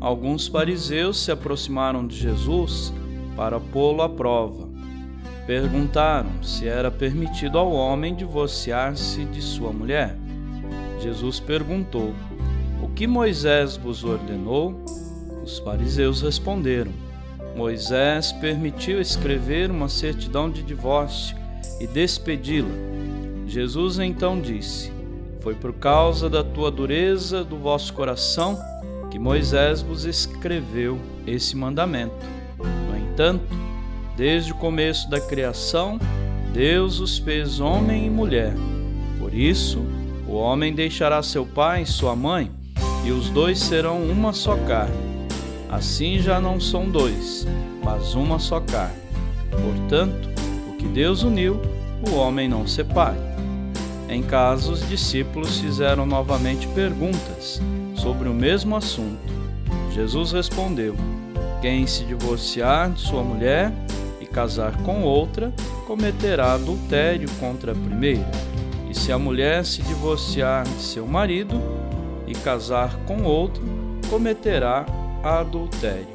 alguns fariseus se aproximaram de Jesus para pô-lo à prova. Perguntaram se era permitido ao homem divorciar-se de sua mulher. Jesus perguntou: O que Moisés vos ordenou? Os fariseus responderam: Moisés permitiu escrever uma certidão de divórcio e despedi-la. Jesus então disse: Foi por causa da tua dureza do vosso coração que Moisés vos escreveu esse mandamento. No entanto, desde o começo da criação, Deus os fez homem e mulher. Por isso, o homem deixará seu pai e sua mãe, e os dois serão uma só carne. Assim já não são dois, mas uma só carne. Portanto, o que Deus uniu, o homem não separe. Em casa, os discípulos fizeram novamente perguntas sobre o mesmo assunto. Jesus respondeu: Quem se divorciar de sua mulher e casar com outra, cometerá adultério contra a primeira se a mulher se divorciar de seu marido e casar com outro, cometerá adultério.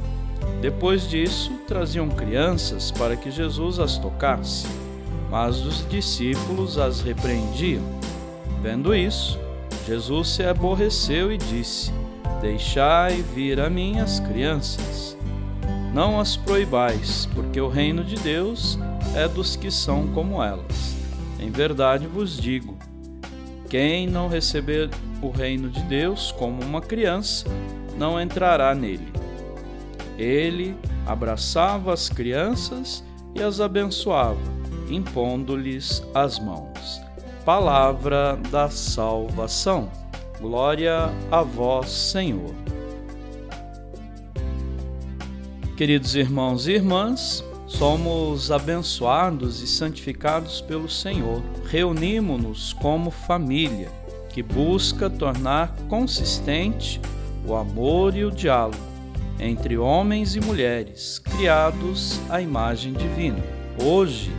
Depois disso, traziam crianças para que Jesus as tocasse, mas os discípulos as repreendiam. Vendo isso, Jesus se aborreceu e disse: Deixai vir a mim as crianças. Não as proibais, porque o reino de Deus é dos que são como elas. Em verdade vos digo: quem não receber o reino de Deus como uma criança, não entrará nele. Ele abraçava as crianças e as abençoava, impondo-lhes as mãos. Palavra da salvação. Glória a vós, Senhor. Queridos irmãos e irmãs, Somos abençoados e santificados pelo Senhor. Reunimos-nos como família que busca tornar consistente o amor e o diálogo entre homens e mulheres criados à imagem divina. Hoje,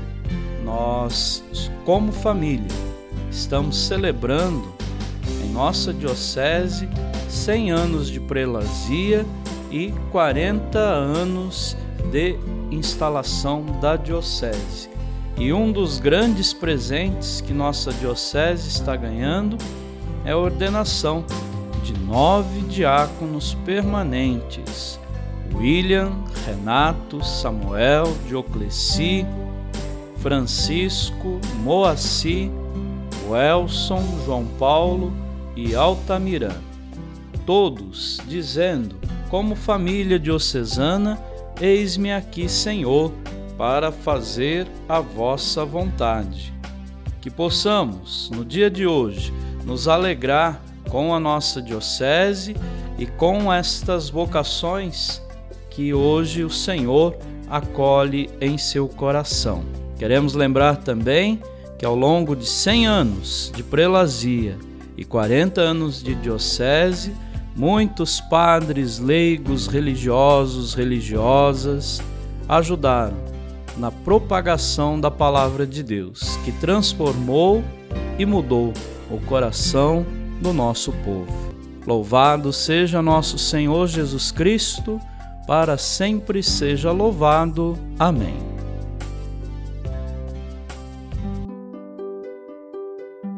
nós, como família, estamos celebrando em nossa diocese 100 anos de prelazia e 40 anos de instalação da Diocese. E um dos grandes presentes que nossa Diocese está ganhando é a ordenação de nove diáconos permanentes: William, Renato, Samuel, Diocleci, Francisco, Moacir, Welson, João Paulo e Altamirã. Todos dizendo, como família diocesana, Eis-me aqui, Senhor, para fazer a vossa vontade. Que possamos, no dia de hoje, nos alegrar com a nossa Diocese e com estas vocações que hoje o Senhor acolhe em seu coração. Queremos lembrar também que ao longo de 100 anos de prelazia e 40 anos de diocese, Muitos padres, leigos, religiosos, religiosas ajudaram na propagação da palavra de Deus, que transformou e mudou o coração do nosso povo. Louvado seja nosso Senhor Jesus Cristo, para sempre seja louvado. Amém.